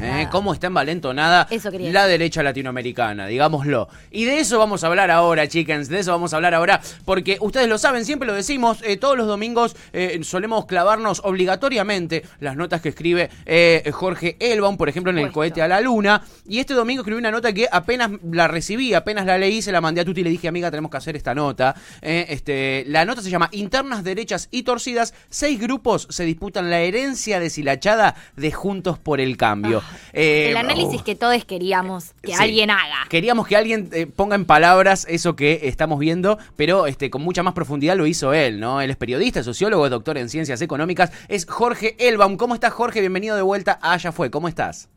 ¿Eh? ¿Cómo está envalentonada la derecha latinoamericana? Digámoslo. Y de eso vamos a hablar ahora, chickens. De eso vamos a hablar ahora. Porque ustedes lo saben, siempre lo decimos. eh, todos los domingos eh, solemos clavarnos obligatoriamente las notas que escribe eh, Jorge Elbaum, por ejemplo, en el cohete a la luna. Y este domingo escribí una nota que apenas la recibí, apenas la leí, se la mandé a Tuti y le dije, amiga, tenemos que hacer esta nota. Eh, este, la nota se llama Internas, Derechas y Torcidas. Seis grupos se disputan la herencia deshilachada de Juntos por el Cambio. Eh, El análisis que todos queríamos que Sí. alguien haga. Queríamos que alguien eh, ponga en palabras eso que estamos viendo, pero este, con mucha más profundidad lo hizo él, ¿no? Él es periodista, es sociólogo, es doctor en ciencias económicas, es Jorge Elbaum. ¿Cómo estás, Jorge? Bienvenido de vuelta a Allá Fue. ¿Cómo estás?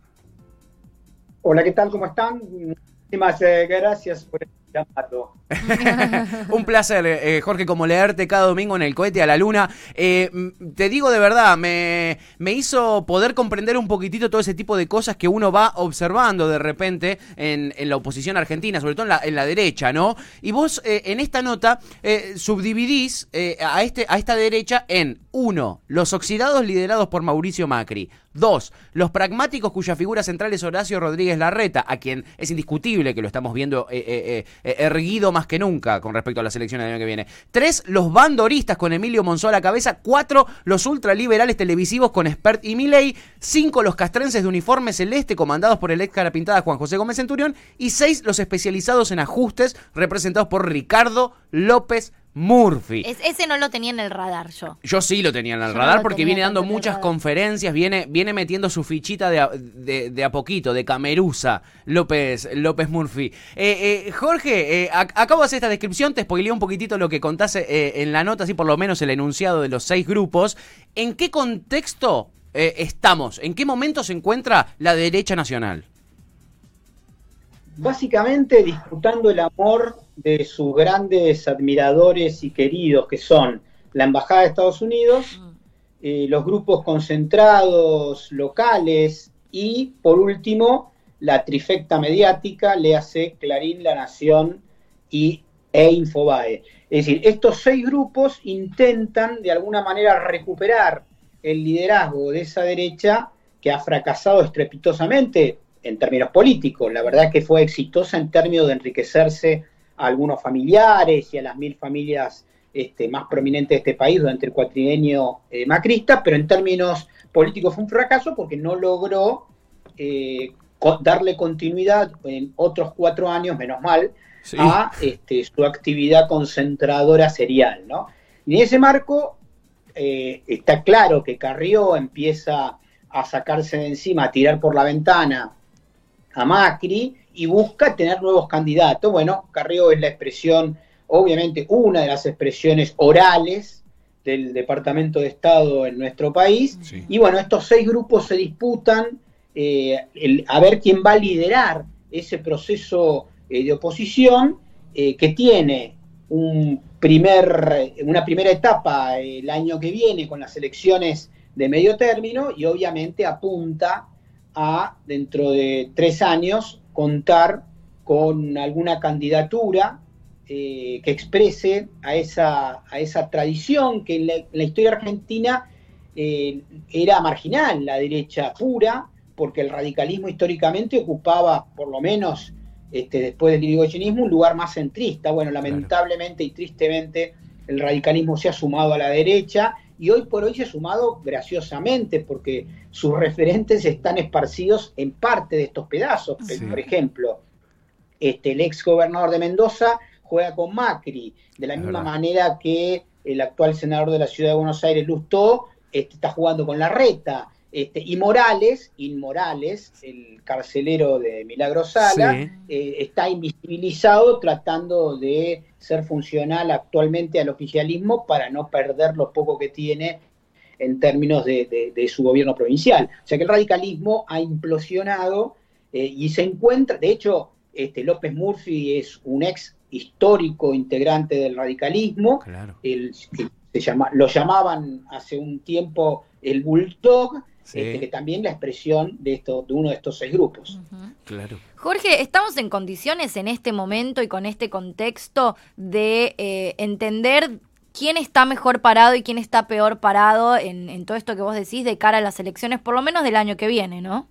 Hola, ¿qué tal? ¿Cómo están? Muchísimas eh, gracias por Un placer, eh, Jorge, como leerte cada domingo en el cohete a la luna. Eh, mm, te digo de verdad, me, me hizo poder comprender un poquitito todo ese tipo de cosas que uno va observando de repente en, en la oposición argentina, sobre todo en la, en la derecha, ¿no? Y vos eh, en esta nota eh, subdividís eh, a, este, a esta derecha en, uno, los oxidados liderados por Mauricio Macri. Dos, los pragmáticos cuya figura central es Horacio Rodríguez Larreta, a quien es indiscutible que lo estamos viendo eh, eh, eh, erguido más que nunca con respecto a las elecciones del año que viene. Tres, los bandoristas con Emilio Monzó a la cabeza. Cuatro, los ultraliberales televisivos con Spert y Milei. Cinco, los castrenses de uniforme celeste comandados por el ex cara pintada Juan José Gómez Centurión. Y seis, los especializados en ajustes representados por Ricardo López Murphy. Es- ese no lo tenía en el radar yo. Yo sí lo tenía en el Yo radar porque viene dando muchas conferencias, viene, viene metiendo su fichita de a, de, de a poquito, de camerusa, López, López Murphy. Eh, eh, Jorge, eh, ac- acabo de hacer esta descripción, te spoileé un poquitito lo que contaste eh, en la nota, así por lo menos el enunciado de los seis grupos. ¿En qué contexto eh, estamos? ¿En qué momento se encuentra la derecha nacional? Básicamente disputando el amor de sus grandes admiradores y queridos, que son la Embajada de Estados Unidos, Mm. eh, los grupos concentrados locales y, por último, la trifecta mediática, le hace Clarín, La Nación y, e Infobae. Es decir, estos seis grupos intentan de alguna manera recuperar el liderazgo de esa derecha que ha fracasado estrepitosamente en términos políticos. La verdad es que fue exitosa en términos de enriquecerse a algunos familiares y a las mil familias este, más prominentes de este país durante el cuatrienio eh, macrista, pero en términos políticos fue un fracaso porque no logró eh, darle continuidad en otros cuatro años, menos mal, a este, su actividad concentradora serial. ¿no? Y en ese marco eh, está claro que Carrió empieza a sacarse de encima, a tirar por la ventana a Macri y busca tener nuevos candidatos. Bueno, Carrió es la expresión, obviamente, una de las expresiones orales del Departamento de Estado en nuestro país. Y bueno, estos seis grupos se disputan eh, el- a ver quién va a liderar ese proceso eh, de oposición eh, que tiene un primer, una primera etapa el año que viene con las elecciones de medio término y obviamente apunta a, dentro de tres años, contar con alguna candidatura eh, que exprese a esa, a esa tradición que en la, en la historia argentina eh, era marginal, la derecha pura, porque el radicalismo históricamente ocupaba, por lo menos este, después del irigoyenismo, un lugar más centrista. Bueno, lamentablemente y tristemente el radicalismo se ha sumado a la derecha y hoy por hoy se ha sumado graciosamente porque sus referentes están esparcidos en parte de estos pedazos. Sí. Por ejemplo, este, el ex gobernador de Mendoza juega con Macri, de la Es misma verdad. manera que el actual senador de la ciudad de Buenos Aires, Lustó, este, está jugando con la reta. Este, y Morales, Inmorales, el carcelero de Milagro Sala, Sí. eh, está invisibilizado tratando de ser funcional actualmente al oficialismo para no perder lo poco que tiene en términos de, de- de su gobierno provincial. O sea que el radicalismo ha implosionado eh, y se encuentra, de hecho, este, López Murphy es un ex histórico integrante del radicalismo, Claro. el- se llama, lo llamaban hace un tiempo el Bulldog, Sí. este, que también la expresión de, esto, de uno de estos seis grupos. Claro. Jorge, ¿estamos en condiciones en este momento y con este contexto de eh, entender quién está mejor parado y quién está peor parado en, en todo esto que vos decís de cara a las elecciones, por lo menos del año que viene, ¿no?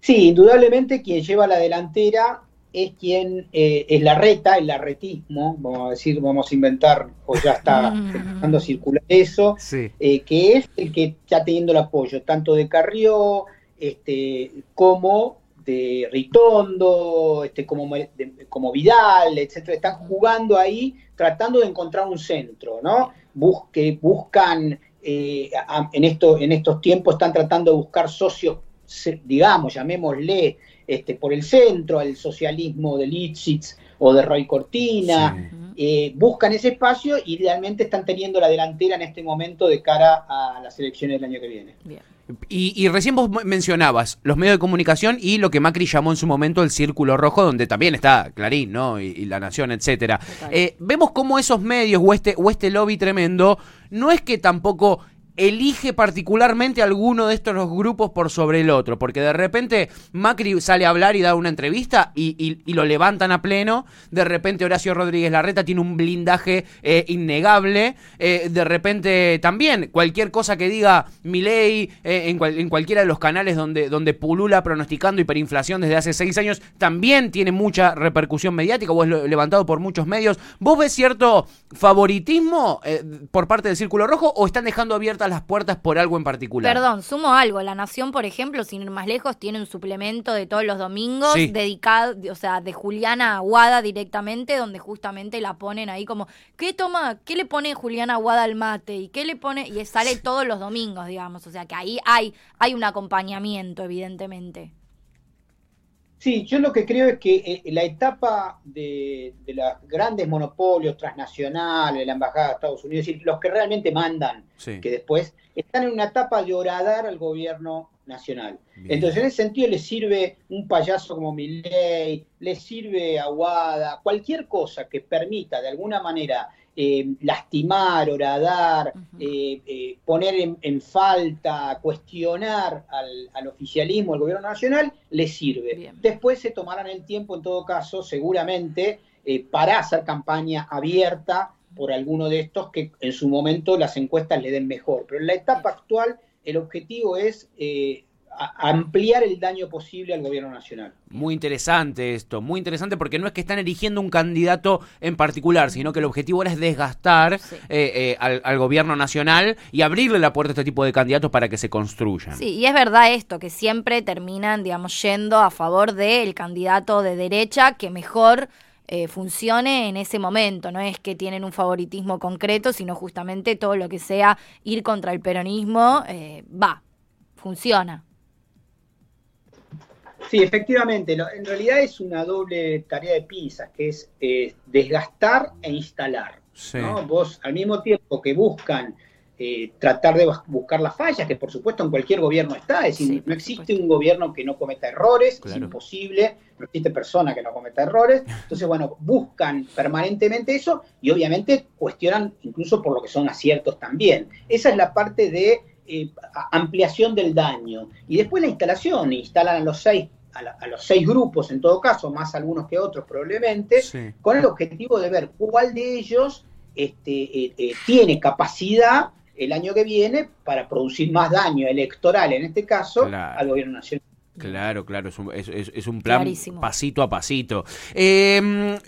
Sí, indudablemente quien lleva la delantera es quien eh, es la reta, el arretismo, vamos a decir, vamos a inventar, o ya está empezando a circular eso, Sí. eh, que es el que está teniendo el apoyo tanto de Carrió este, como de Ritondo, este, como, de- como Vidal, etcétera, están jugando ahí tratando de encontrar un centro, ¿no? Busque, buscan, eh, a- en, esto, en estos tiempos están tratando de buscar socios, digamos, llamémosle, este, por el centro, al socialismo de Lipschitz o de Roy Cortina, Sí. eh, buscan ese espacio y realmente están teniendo la delantera en este momento de cara a las elecciones del año que viene. Bien. Y, y recién vos mencionabas los medios de comunicación y lo que Macri llamó en su momento el círculo rojo, donde también está Clarín, ¿no? Y, y La Nación, etcétera. Eh, vemos cómo esos medios o este, o este lobby tremendo no es que tampoco elige particularmente alguno de estos los grupos por sobre el otro, porque de repente Macri sale a hablar y da una entrevista y, lo levantan a pleno, de repente Horacio Rodríguez Larreta tiene un blindaje eh, innegable, eh, de repente también cualquier cosa que diga Milei eh, en, cual- en cualquiera de los canales donde, donde pulula pronosticando hiperinflación desde hace seis años, también tiene mucha repercusión mediática o es levantado por muchos medios. ¿Vos ves cierto favoritismo por parte del Círculo Rojo o están dejando las puertas por algo en particular? Perdón, sumo algo. La Nación, por ejemplo, sin ir más lejos, tiene un suplemento de todos los domingos Sí. dedicado, o sea, de Juliana Aguada directamente, donde justamente la ponen ahí como, ¿qué toma? ¿Qué le pone Juliana Aguada al mate? ¿Y qué le pone? Y sale todos los domingos, digamos. O sea, que ahí hay, hay un acompañamiento, evidentemente. Sí, yo lo que creo es que eh, la etapa de, de los grandes monopolios transnacionales, la Embajada de Estados Unidos, es decir, los que realmente mandan, Sí. que después están en una etapa de horadar al gobierno nacional. Bien. Entonces, en ese sentido, le sirve un payaso como Milley, le sirve Aguada, cualquier cosa que permita de alguna manera eh, lastimar, horadar, eh, eh, poner en, en falta, cuestionar al, al oficialismo, al gobierno nacional, le sirve. Bien. Después se tomarán el tiempo, en todo caso, seguramente, eh, para hacer campaña abierta por alguno de estos que en su momento las encuestas le den mejor. Pero en la etapa actual, el objetivo es eh, ampliar el daño posible al gobierno nacional. Muy interesante esto, muy interesante porque no es que están eligiendo un candidato en particular, sino que el objetivo ahora es desgastar Sí. eh, eh, al, al gobierno nacional y abrirle la puerta a este tipo de candidatos para que se construyan. Sí, y es verdad esto, que siempre terminan, digamos, yendo a favor del candidato de derecha que mejor eh, funcione en ese momento. No es que tienen un favoritismo concreto, sino justamente todo lo que sea ir contra el peronismo, eh, va, funciona. Sí, efectivamente. lo- en realidad es una doble tarea de pinzas, que es eh, desgastar e instalar. Sí. ¿no? Vos, al mismo tiempo que buscan eh, tratar de bus- buscar las fallas, que por supuesto en cualquier gobierno está, es decir, Sí, no existe supuesto. un gobierno que no cometa errores, Claro. es imposible, no existe persona que no cometa errores. Entonces, bueno, buscan permanentemente eso y obviamente cuestionan incluso por lo que son aciertos también. Esa es la parte de eh, ampliación del daño. Y después la instalación, instalan a los seis, a, la- a los seis grupos en todo caso, más algunos que otros probablemente, Sí. con el objetivo de ver cuál de ellos este, eh, eh, tiene capacidad el año que viene para producir más daño electoral, en este caso, Claro. al gobierno nacional. Claro, claro, es un, es- es- es un plan Clarísimo. pasito a pasito. Eh,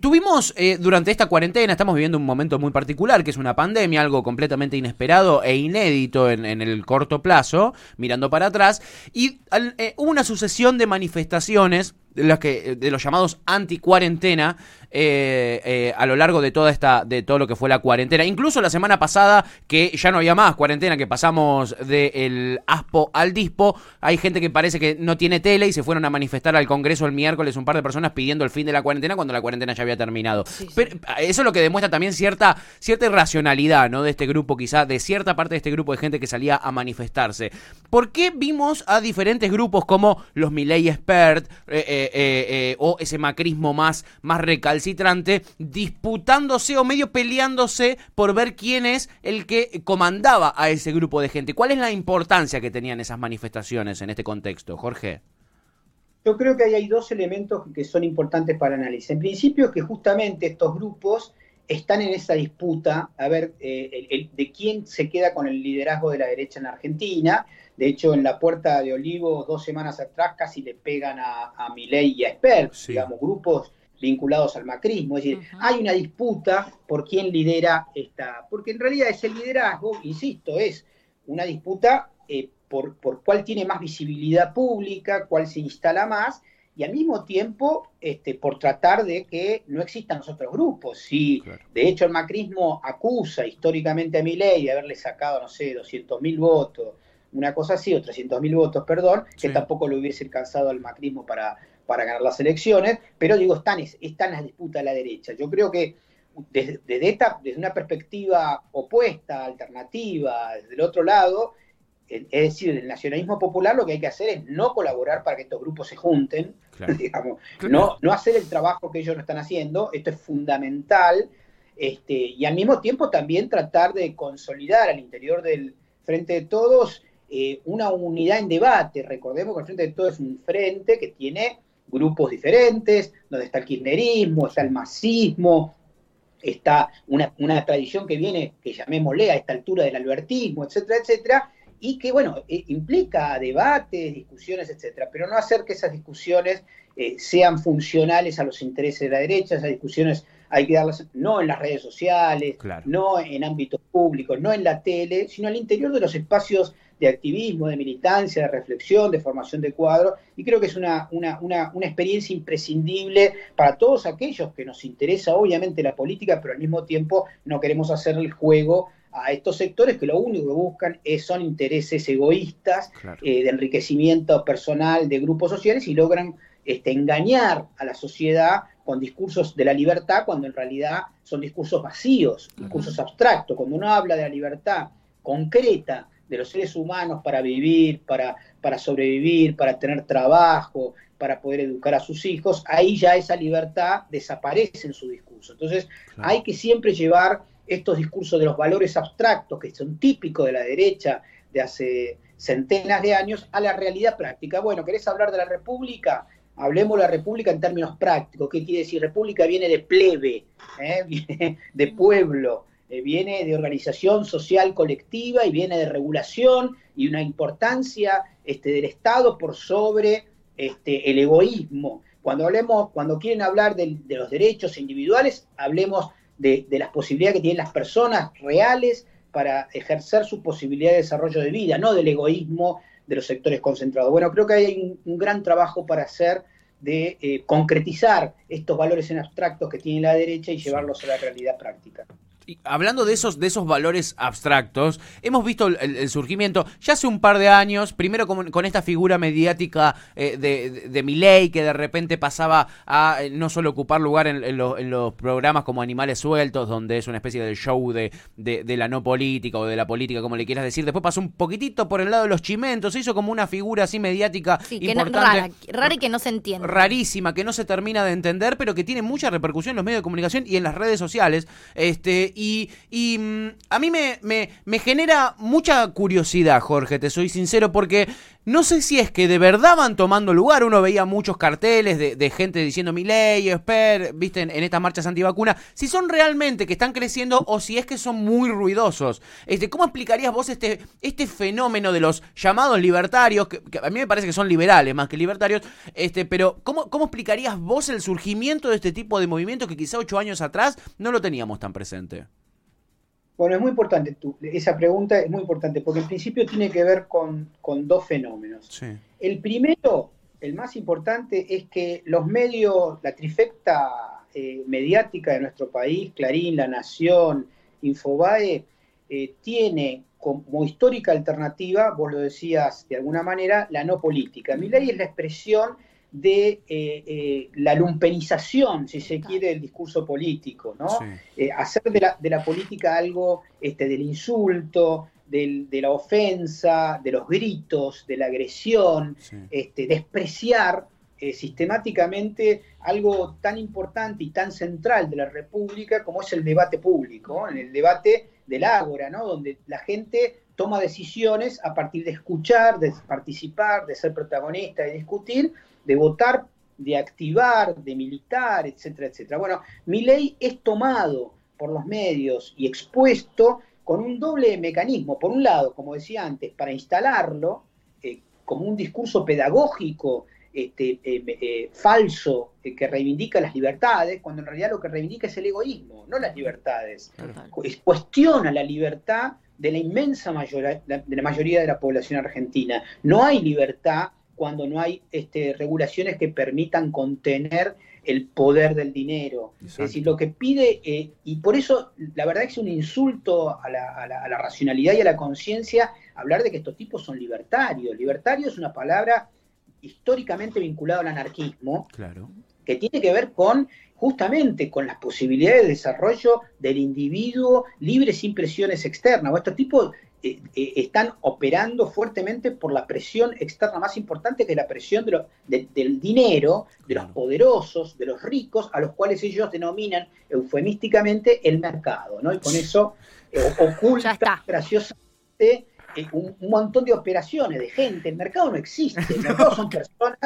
Tuvimos eh, durante esta cuarentena, estamos viviendo un momento muy particular, que es una pandemia, algo completamente inesperado e inédito en, en el corto plazo, mirando para atrás, y al- eh, hubo una sucesión de manifestaciones de, las que, de los llamados anti-cuarentena eh, eh, a lo largo de toda esta, de todo lo que fue la cuarentena. Incluso la semana pasada, que ya no había más cuarentena, que pasamos del ASPO al DISPO, hay gente que parece que no tiene tele y se fueron a manifestar al Congreso el miércoles un par de personas pidiendo el fin de la cuarentena cuando la cuarentena ya había terminado. Sí, sí. Pero eso es lo que demuestra también cierta, cierta irracionalidad, ¿no? De este grupo, quizá, de cierta parte de este grupo de gente que salía a manifestarse. ¿Por qué vimos a diferentes grupos como los Milei Expert eh, eh, eh, o ese macrismo más, más recalcitrante disputándose o medio peleándose por ver quién es el que comandaba a ese grupo de gente? ¿Cuál es la importancia que tenían esas manifestaciones en este contexto, Jorge? Yo creo que ahí hay dos elementos que son importantes para analizar. En principio, que justamente estos grupos están en esa disputa, a ver, eh, de quién se queda con el liderazgo de la derecha en Argentina. De hecho, en la Puerta de Olivo, dos semanas atrás, casi le pegan a, a Milei y a Esper, digamos, grupos vinculados al macrismo. Es decir, hay una disputa por quién lidera esta, porque en realidad ese liderazgo, insisto, es una disputa eh, por, por cuál tiene más visibilidad pública, cuál se instala más, y al mismo tiempo este, por tratar de que no existan los otros grupos. Si de hecho el macrismo acusa históricamente a Milei de haberle sacado, no sé, 200 mil votos, una cosa así, o 300 mil votos, perdón, que tampoco lo hubiese alcanzado al macrismo para, para ganar las elecciones, pero digo, están, están las disputas de la derecha. Yo creo que desde, esta, desde una perspectiva opuesta, alternativa, desde el otro lado, es decir, el nacionalismo popular lo que hay que hacer es no colaborar para que estos grupos se junten, digamos, No, no hacer el trabajo que ellos no están haciendo, esto es fundamental, este, y al mismo tiempo también tratar de consolidar al interior del Frente de Todos eh, una unidad en debate. Recordemos que el Frente de Todos es un frente que tiene grupos diferentes, donde está el kirchnerismo, está el masismo, está una, una tradición que viene, que llamémosle a esta altura del albertismo, etcétera, etcétera, y que, bueno, eh, implica debates, discusiones, etcétera, pero no hacer que esas discusiones eh, sean funcionales a los intereses de la derecha, esas discusiones hay que darlas no en las redes sociales, no en ámbitos públicos, no en la tele, sino al interior de los espacios de activismo, de militancia, de reflexión, de formación de cuadros, y creo que es una, una, una, una, experiencia imprescindible para todos aquellos que nos interesa obviamente la política, pero al mismo tiempo no queremos hacer el juego a estos sectores que lo único que buscan es, son intereses egoístas eh, de enriquecimiento personal de grupos sociales y logran este, engañar a la sociedad con discursos de la libertad cuando en realidad son discursos vacíos, discursos abstractos. Cuando uno habla de la libertad concreta de los seres humanos para vivir, para, para sobrevivir, para tener trabajo, para poder educar a sus hijos, ahí ya esa libertad desaparece en su discurso. Entonces hay que siempre llevar estos discursos de los valores abstractos que son típicos de la derecha de hace centenas de años a la realidad práctica. Bueno, ¿querés hablar de la República? Hablemos de la República en términos prácticos. ¿Qué quiere decir? República viene de plebe, ¿eh? viene de pueblo, eh, viene de organización social colectiva y viene de regulación y una importancia este, del Estado por sobre este, el egoísmo. Cuando hablemos, cuando quieren hablar de los derechos individuales, hablemos de, las posibilidades que tienen las personas reales para ejercer su posibilidad de desarrollo de vida, no del egoísmo de los sectores concentrados. Bueno, creo que hay un, gran trabajo para hacer de eh, concretizar estos valores en abstractos que tiene la derecha y llevarlos a la realidad práctica hablando de esos, de esos valores abstractos, hemos visto el, surgimiento ya hace un par de años, primero con, esta figura mediática eh, de, de, Miley, que de repente pasaba a eh, no solo ocupar lugar en, los programas como Animales Sueltos, donde es una especie de show de, de, la no política o de la política, como le quieras decir. Después pasó un poquitito por el lado de los chimentos, se hizo como una figura así mediática importante. rara, y que no se entiende. Rarísima, que no se termina de entender, pero que tiene mucha repercusión en los medios de comunicación y en las redes sociales. Este, y, mm, a mí me, genera mucha curiosidad, Jorge, te soy sincero, porque no sé si es que de verdad van tomando lugar. Uno veía muchos carteles de, gente diciendo mi ley, esper, viste, en, estas marchas antivacunas. Si son realmente que están creciendo o si es que son muy ruidosos. Este, ¿Cómo explicarías vos este, este fenómeno de los llamados libertarios? Que, a mí me parece que son liberales más que libertarios. Este, pero ¿cómo, ¿cómo explicarías vos el surgimiento de este tipo de movimientos que quizá ocho años atrás no lo teníamos tan presente? Bueno, es muy importante esa pregunta, es muy importante, porque en principio tiene que ver con, dos fenómenos. El primero, el más importante, es que los medios, la trifecta eh, mediática de nuestro país, Clarín, La Nación, Infobae, eh, tiene como histórica alternativa, vos lo decías de alguna manera, la no política. Mi ley es la expresión de eh, eh, la lumpenización, si se quiere, del discurso político, ¿no? Eh, hacer de la, de la, política algo este, del insulto, del, de la ofensa, de los gritos, de la agresión, este, despreciar sistemáticamente algo tan importante y tan central de la República como es el debate público, en el debate del ágora, ¿no? Donde la gente toma decisiones a partir de escuchar, de participar, de ser protagonista, de discutir, de votar, de activar, de militar, etcétera, etcétera. Bueno, mi ley es tomado por los medios y expuesto con un doble mecanismo. Por un lado, como decía antes, para instalarlo eh, como un discurso pedagógico este, eh, eh, falso que reivindica las libertades, cuando en realidad lo que reivindica es el egoísmo, no las libertades. Cuestiona la libertad de la inmensa mayoría, de la mayoría de la población argentina. No hay libertad cuando no hay este, regulaciones que permitan contener el poder del dinero. Es decir, lo que pide, eh, y por eso la verdad es un insulto a la, racionalidad y a la conciencia hablar de que estos tipos son libertarios. Libertario es una palabra históricamente vinculada al anarquismo, claro. que tiene que ver con justamente con las posibilidades de desarrollo del individuo libre sin presiones externas. O estos tipos eh, eh, están operando fuertemente por la presión externa más importante que la presión del dinero, de los poderosos, de los ricos, a los cuales ellos denominan eufemísticamente el mercado, ¿no? Y con eso eh, oculta graciosamente un, un, montón de operaciones de gente. El mercado no existe, el mercado son personas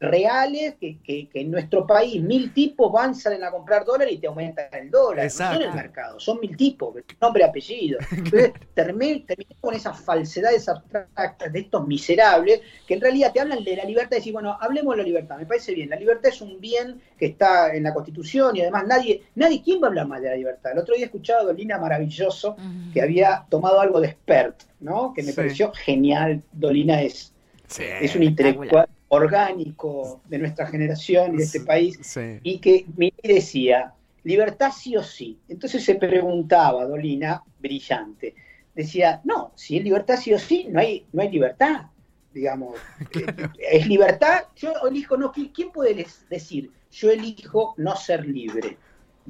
reales que, que, en nuestro país mil tipos van, salen a comprar dólares y te aumentan el dólar. No son el mercado, son mil tipos, nombre, apellido. Entonces terminé, con esas falsedades abstractas de estos miserables que en realidad te hablan de la libertad y decir, bueno, hablemos de la libertad, me parece bien. La libertad es un bien que está en la Constitución y además nadie, nadie, ¿quién va a hablar más de la libertad? El otro día he escuchado a Dolina Maravilloso que había tomado algo de expert, ¿no? Que me pareció genial. Dolina es, es un intelectual orgánico de nuestra generación y de este país, y que me decía, libertad sí o sí. Entonces se preguntaba, Dolina, brillante, decía, no, si es libertad sí o sí, no hay, no hay libertad, digamos. es libertad, yo elijo, no, ¿quién puede decir, yo elijo no ser libre?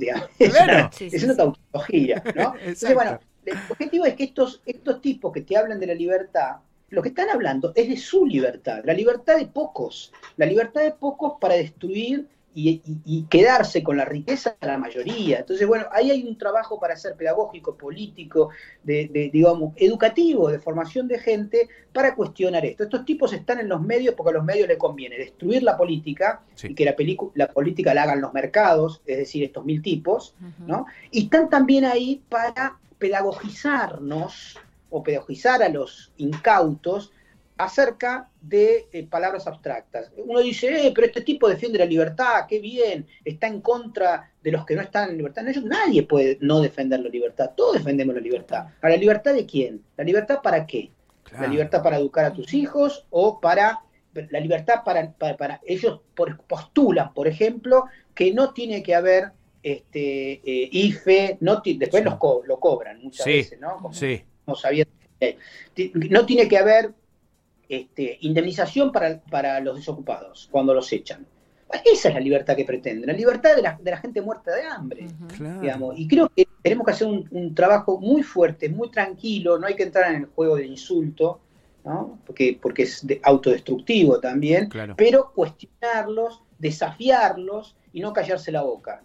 Es, una, es una tautología, ¿no? Entonces, bueno, el objetivo es que estos, estos tipos que te hablan de la libertad, lo que están hablando es de su libertad, la libertad de pocos, la libertad de pocos para destruir y, quedarse con la riqueza de la mayoría. Entonces, bueno, ahí hay un trabajo para hacer pedagógico, político, de, digamos, educativo, de formación de gente para cuestionar esto. Estos tipos están en los medios porque a los medios les conviene destruir la política y que la, la política la hagan los mercados, es decir, estos mil tipos, ¿no? Y están también ahí para pedagogizarnos o pedagogizar a los incautos acerca de eh, palabras abstractas. Uno dice, eh, pero este tipo defiende la libertad, qué bien, está en contra de los que no están en libertad. No, nadie puede no defender la libertad, todos defendemos la libertad. ¿A la libertad de quién? ¿La libertad para qué? ¿La libertad para educar a tus hijos o para... La libertad para... para, ellos postulan, por ejemplo, que no tiene que haber este, eh, IFE, no después los lo cobran muchas veces, ¿no? sí no tiene que haber este, indemnización para, los desocupados cuando los echan. Esa es la libertad que pretenden, la libertad de la, gente muerta de hambre. digamos. Y creo que tenemos que hacer un, trabajo muy fuerte, muy tranquilo, no hay que entrar en el juego del insulto, porque, porque es autodestructivo también, pero cuestionarlos, desafiarlos y no callarse la boca.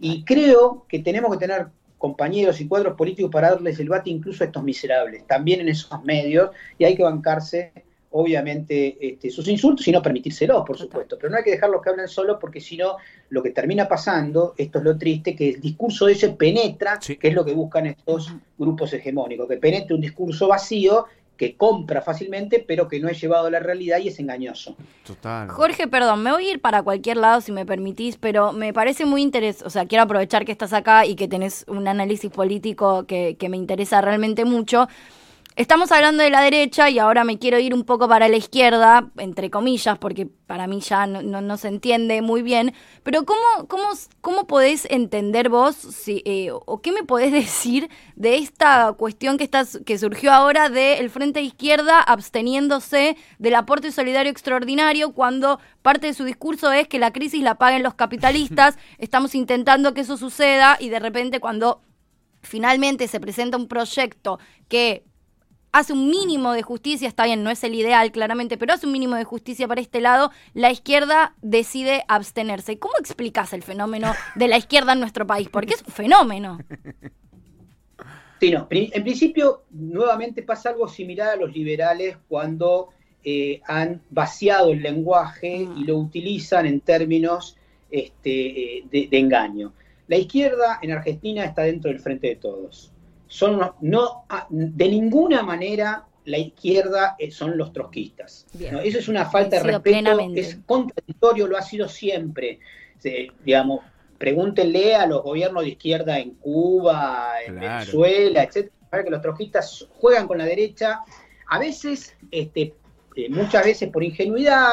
Y creo que tenemos que tener compañeros y cuadros políticos para darles el bate incluso a estos miserables, también en esos medios, y hay que bancarse, obviamente, este, sus insultos y no permitírselos, por supuesto, pero no hay que dejarlos que hablen solos porque si no, lo que termina pasando, esto es lo triste, que el discurso ese penetra, que es lo que buscan estos grupos hegemónicos, que penetre un discurso vacío que compra fácilmente, pero que no es llevado a la realidad y es engañoso. Total. Jorge, perdón, me voy a ir para cualquier lado si me permitís, pero me parece muy interesante, o sea, quiero aprovechar que estás acá y que tenés un análisis político que, que me interesa realmente mucho. Estamos hablando de la derecha y ahora me quiero ir un poco para la izquierda, entre comillas, porque para mí ya no, se entiende muy bien. Pero ¿cómo, cómo, cómo podés entender vos si, eh, o qué me podés decir de esta cuestión que, estás, que surgió ahora del Frente de Izquierda absteniéndose del aporte solidario extraordinario cuando parte de su discurso es que la crisis la paguen los capitalistas? Estamos intentando que eso suceda y de repente cuando finalmente se presenta un proyecto que hace un mínimo de justicia, está bien, no es el ideal claramente, pero hace un mínimo de justicia para este lado, la izquierda decide abstenerse. ¿Cómo explicas el fenómeno de la izquierda en nuestro país? Porque es un fenómeno. Sí, no. En principio, nuevamente pasa algo similar a los liberales cuando eh, han vaciado el lenguaje y lo utilizan en términos este, eh, de engaño. La izquierda en Argentina está dentro del frente de todos. Son no, ah, de ninguna manera la izquierda eh, son los trotskistas. Eso es una falta de respeto, es contradictorio, lo ha sido siempre. digamos, pregúntenle a los gobiernos de izquierda en Cuba, en Venezuela, etcétera, que los trotskistas juegan con la derecha, a veces, este, eh, muchas veces por ingenuidad,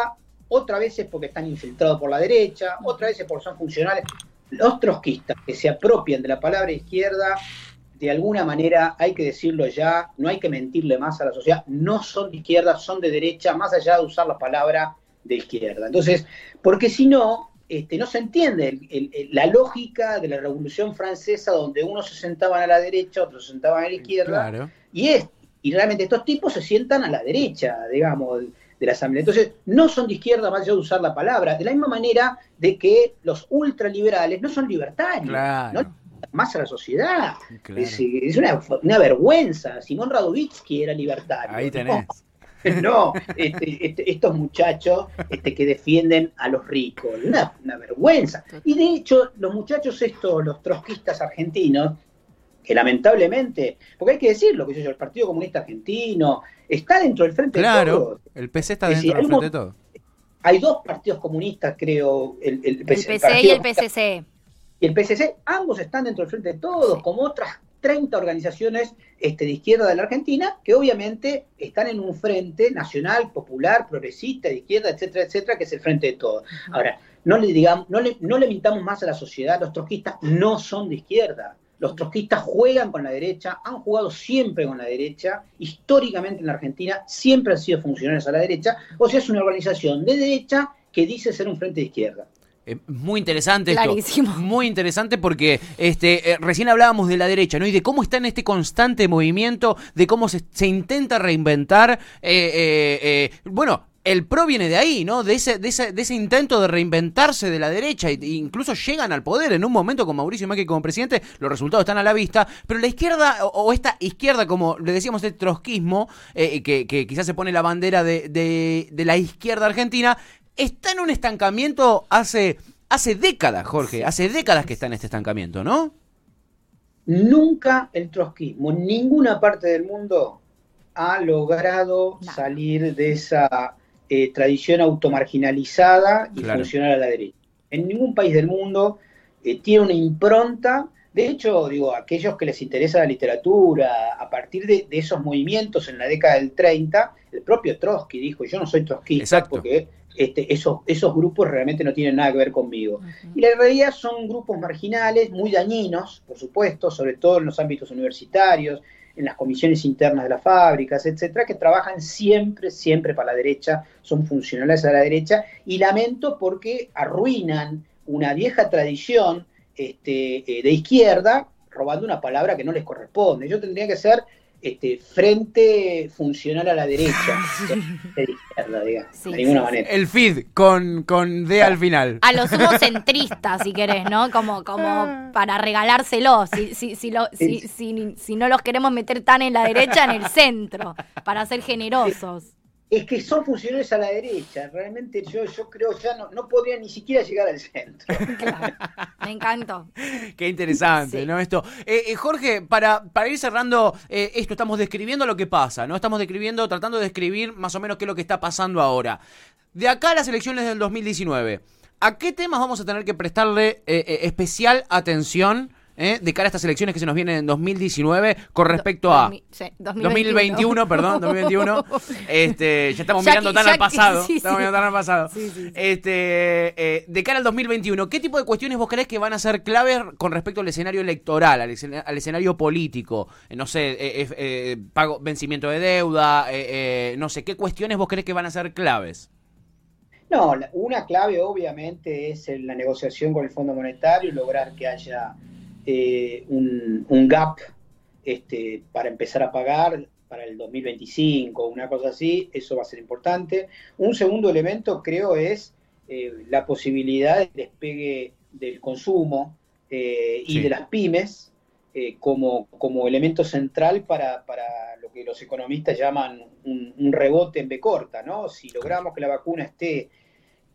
otras veces porque están infiltrados por la derecha, otras veces porque son funcionales. Los trotskistas que se apropian de la palabra izquierda, de alguna manera, hay que decirlo ya, no hay que mentirle más a la sociedad, no son de izquierda, son de derecha, más allá de usar la palabra de izquierda. Entonces, porque si no, este, no se entiende la lógica de la Revolución Francesa, donde unos se sentaban a la derecha, otros se sentaban a la izquierda, y, es, y realmente estos tipos se sientan a la derecha, digamos, de la Asamblea. Entonces, no son de izquierda, más allá de usar la palabra, de la misma manera de que los ultraliberales no son libertarios, no más a la sociedad. Es, una, vergüenza. Simón Radovitzky era libertario. Ahí tenés. No, este, este, estos muchachos este, que defienden a los ricos, una, vergüenza. Y de hecho, los muchachos estos, los trotskistas argentinos, que lamentablemente, porque hay que decirlo, que yo, el Partido Comunista Argentino está dentro del frente de todo. el PC está dentro del frente de todo. Hay dos partidos comunistas, creo, el, el, PC, y el PCC. Y el PCC, ambos están dentro del frente de todos, como otras 30 organizaciones este, de izquierda de la Argentina, que obviamente están en un frente nacional, popular, progresista, de izquierda, etcétera, etcétera, que es el frente de todos. Ahora, no le digamos, no le, no le mintamos más a la sociedad, los trotskistas no son de izquierda. Los trotskistas juegan con la derecha, han jugado siempre con la derecha, históricamente en la Argentina siempre han sido funcionarios a la derecha, o sea, es una organización de derecha que dice ser un frente de izquierda. Eh, muy interesante esto. Muy interesante porque este, eh, recién hablábamos de la derecha, ¿no? Y de cómo está en este constante movimiento, de cómo se, intenta reinventar. Eh, bueno, el PRO viene de ahí, ¿no? De ese, de ese, de ese intento de reinventarse de la derecha. E incluso llegan al poder en un momento con Mauricio Macri como presidente. Los resultados están a la vista. Pero la izquierda, o, esta izquierda, como le decíamos, el trotskismo, que, que, quizás se pone la bandera de, de, de la izquierda argentina, está en un estancamiento hace, hace décadas, Jorge, hace décadas que está en este estancamiento, ¿no? Nunca el trotskismo en ninguna parte del mundo ha logrado salir de esa eh, tradición automarginalizada y funcionar a la derecha. En ningún país del mundo eh, tiene una impronta. De hecho, digo, aquellos que les interesa la literatura, a partir de, esos movimientos en la década del 30, el propio Trotsky dijo, yo no soy trotskista porque este, esos, esos grupos realmente no tienen nada que ver conmigo. Y la realidad son grupos marginales, muy dañinos, por supuesto, sobre todo en los ámbitos universitarios, en las comisiones internas de las fábricas, etcétera, que trabajan siempre, siempre para la derecha, son funcionales a la derecha, y lamento porque arruinan una vieja tradición este, eh, de izquierda, robando una palabra que no les corresponde. Yo tendría que ser este, frente funcional a la derecha, de izquierda, digamos, de ninguna manera. El feed con, con D al final. A los sumo centristas, si querés, ¿no? Como, como para regalárselos, si, si, si, lo, si, si, no los queremos meter tan en la derecha, en el centro, para ser generosos es que son funcionarios a la derecha. Realmente yo, yo creo ya no, no podría ni siquiera llegar al centro. me encantó. Qué interesante, ¿no? Esto. Eh, eh, Jorge, para, para ir cerrando eh, esto, estamos describiendo lo que pasa, ¿no? Estamos describiendo, tratando de describir más o menos qué es lo que está pasando ahora. De acá a las elecciones del 2019, ¿a qué temas vamos a tener que prestarle especial atención? ¿Eh? de cara a estas elecciones que se nos vienen en 2019 con respecto a 2021, perdón, 2021. Este, ya estamos mirando tan al pasado, estamos mirando tan al pasado. Este, eh, de cara al 2021, ¿qué tipo de cuestiones vos crees que van a ser claves con respecto al escenario electoral, al, escenario político? Eh, no sé, pago, vencimiento de deuda, no sé, ¿qué cuestiones vos crees que van a ser claves? No, una clave obviamente es la negociación con el Fondo Monetario y lograr que haya eh, un, gap este, para empezar a pagar para el 2025, una cosa así, eso va a ser importante. Un segundo elemento creo es eh, la posibilidad de despegue del consumo eh, y de las pymes como, como elemento central para, lo que los economistas llaman un, un, rebote en B corta, ¿no? Si logramos que la vacuna esté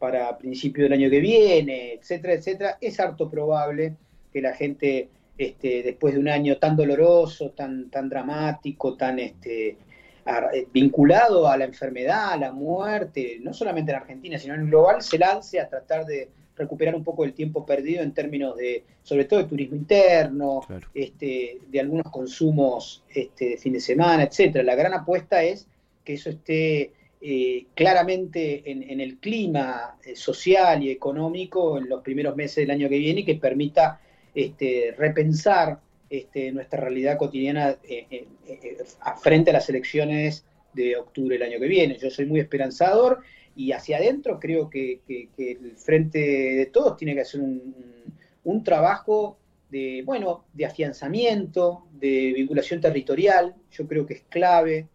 para principio del año que viene, etcétera, etcétera, es harto probable que la gente, este, después de un año tan doloroso, tan, tan dramático, tan este, eh, vinculado a la enfermedad, a la muerte, no solamente en Argentina, sino en global, se lance a tratar de recuperar un poco el tiempo perdido en términos de, sobre todo de turismo interno, este, de algunos consumos este, de fin de semana, etcétera. La gran apuesta es que eso esté eh, claramente en, el clima eh, social y económico en los primeros meses del año que viene y que permita este, repensar este, nuestra realidad cotidiana eh, frente a las elecciones de octubre del año que viene. Yo soy muy esperanzador y hacia adentro creo que, el frente de todos tiene que hacer un, trabajo de, bueno, de afianzamiento, de vinculación territorial, yo creo que es clave,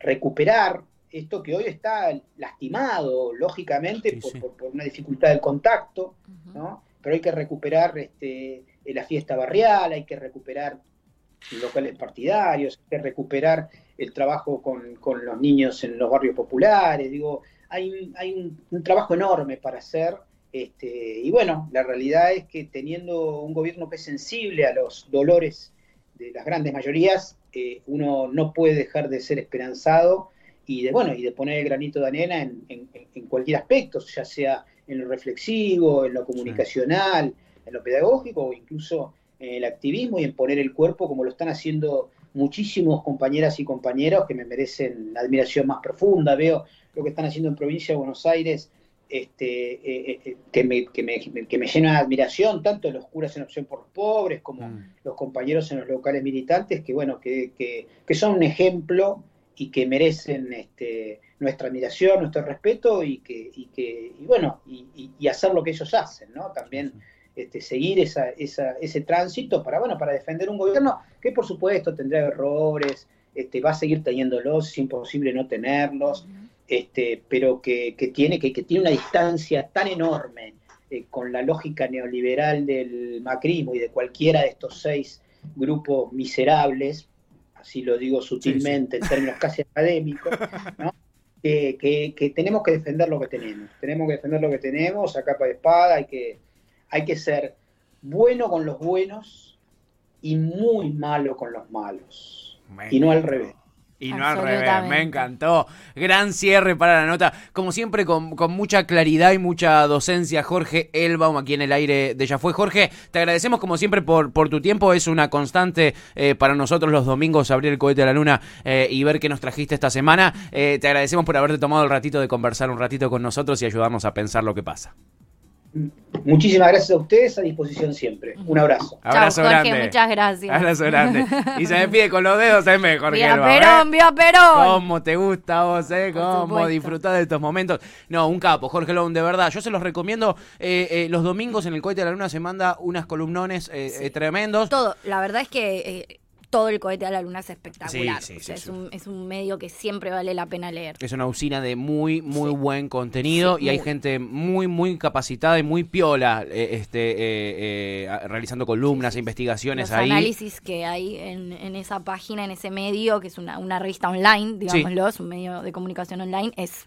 recuperar esto que hoy está lastimado, lógicamente, por, una dificultad del contacto, ¿no? Pero hay que recuperar este, la fiesta barrial, hay que recuperar locales partidarios, hay que recuperar el trabajo con, los niños en los barrios populares, digo, hay, hay un, trabajo enorme para hacer, este, y bueno, la realidad es que teniendo un gobierno que es sensible a los dolores de las grandes mayorías, eh, uno no puede dejar de ser esperanzado y de, bueno, y de poner el granito de arena en, cualquier aspecto, ya sea en lo reflexivo, en lo comunicacional, en lo pedagógico o incluso en el activismo y en poner el cuerpo como lo están haciendo muchísimos compañeras y compañeros que me merecen la admiración más profunda. Veo lo que están haciendo en provincia de Buenos Aires, este, eh, eh, que, me, que, me, que, me, llena de admiración, tanto los curas en opción por los pobres como mm. los compañeros en los locales militantes, que bueno, que, que son un ejemplo y que merecen este, nuestra admiración, nuestro respeto y que, y que y bueno, y, hacer lo que ellos hacen, ¿no? También este, seguir esa, esa, ese tránsito para, bueno, para defender un gobierno que por supuesto tendrá errores, este, va a seguir teniéndolos, es imposible no tenerlos, este, pero que, que tiene, que, que, tiene una distancia tan enorme eh, con la lógica neoliberal del macrismo y de cualquiera de estos seis grupos miserables, así lo digo sutilmente en términos casi académicos, que, tenemos que defender lo que tenemos. Tenemos que defender lo que tenemos a capa de espada, hay que, hay que ser bueno con los buenos y muy malo con los malos. y no al revés. Y no al revés, me encantó. Gran cierre para la nota. Como siempre, con, mucha claridad y mucha docencia, Jorge Elbaum, aquí en el aire de Ya Fue. Jorge, te agradecemos como siempre por, por tu tiempo. Es una constante eh, para nosotros los domingos abrir el cohete a la luna eh, y ver qué nos trajiste esta semana. Eh, te agradecemos por haberte tomado el ratito de conversar un ratito con nosotros y ayudarnos a pensar lo que pasa. Muchísimas gracias a ustedes, a disposición siempre. Un abrazo. Abrazo grande. Muchas gracias. Abrazo grande. Y se despide con los dedos, es mejor Vía Perón, ¿eh? vía Perón. Cómo te gusta vos, ¿eh? Cómo disfrutar de estos momentos. No, un capo, Jorge Lón, de verdad. Yo se los recomiendo. Eh, eh, los domingos en el Cohete de la Luna se manda unas columnones tremendos. Todo. La verdad es que todo el cohete a la luna es espectacular. es, un, es, un, medio que siempre vale la pena leer. Es una usina de muy, muy buen contenido y hay gente muy, muy capacitada y muy piola eh, este, eh, eh, realizando columnas, e investigaciones Los ahí. análisis que hay en, en, esa página, en ese medio, que es una, una revista online, digámoslo, es un medio de comunicación online, es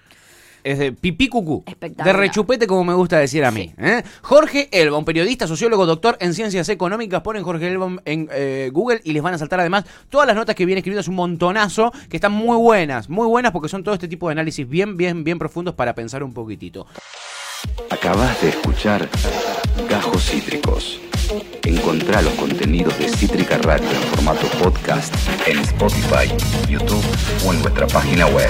es de pipí cucú. De rechupete, como me gusta decir a mí. ¿eh? Jorge Elba, un periodista, sociólogo, doctor en ciencias económicas. Ponen Jorge Elba en eh, Google y les van a saltar además todas las notas que viene escritas, un montonazo, que están muy buenas, muy buenas porque son todo este tipo de análisis bien, bien, bien profundos para pensar un poquitito. Acabas de escuchar Gajos Cítricos. Encontrá los contenidos de Cítrica Radio en formato podcast en Spotify, YouTube o en nuestra página web.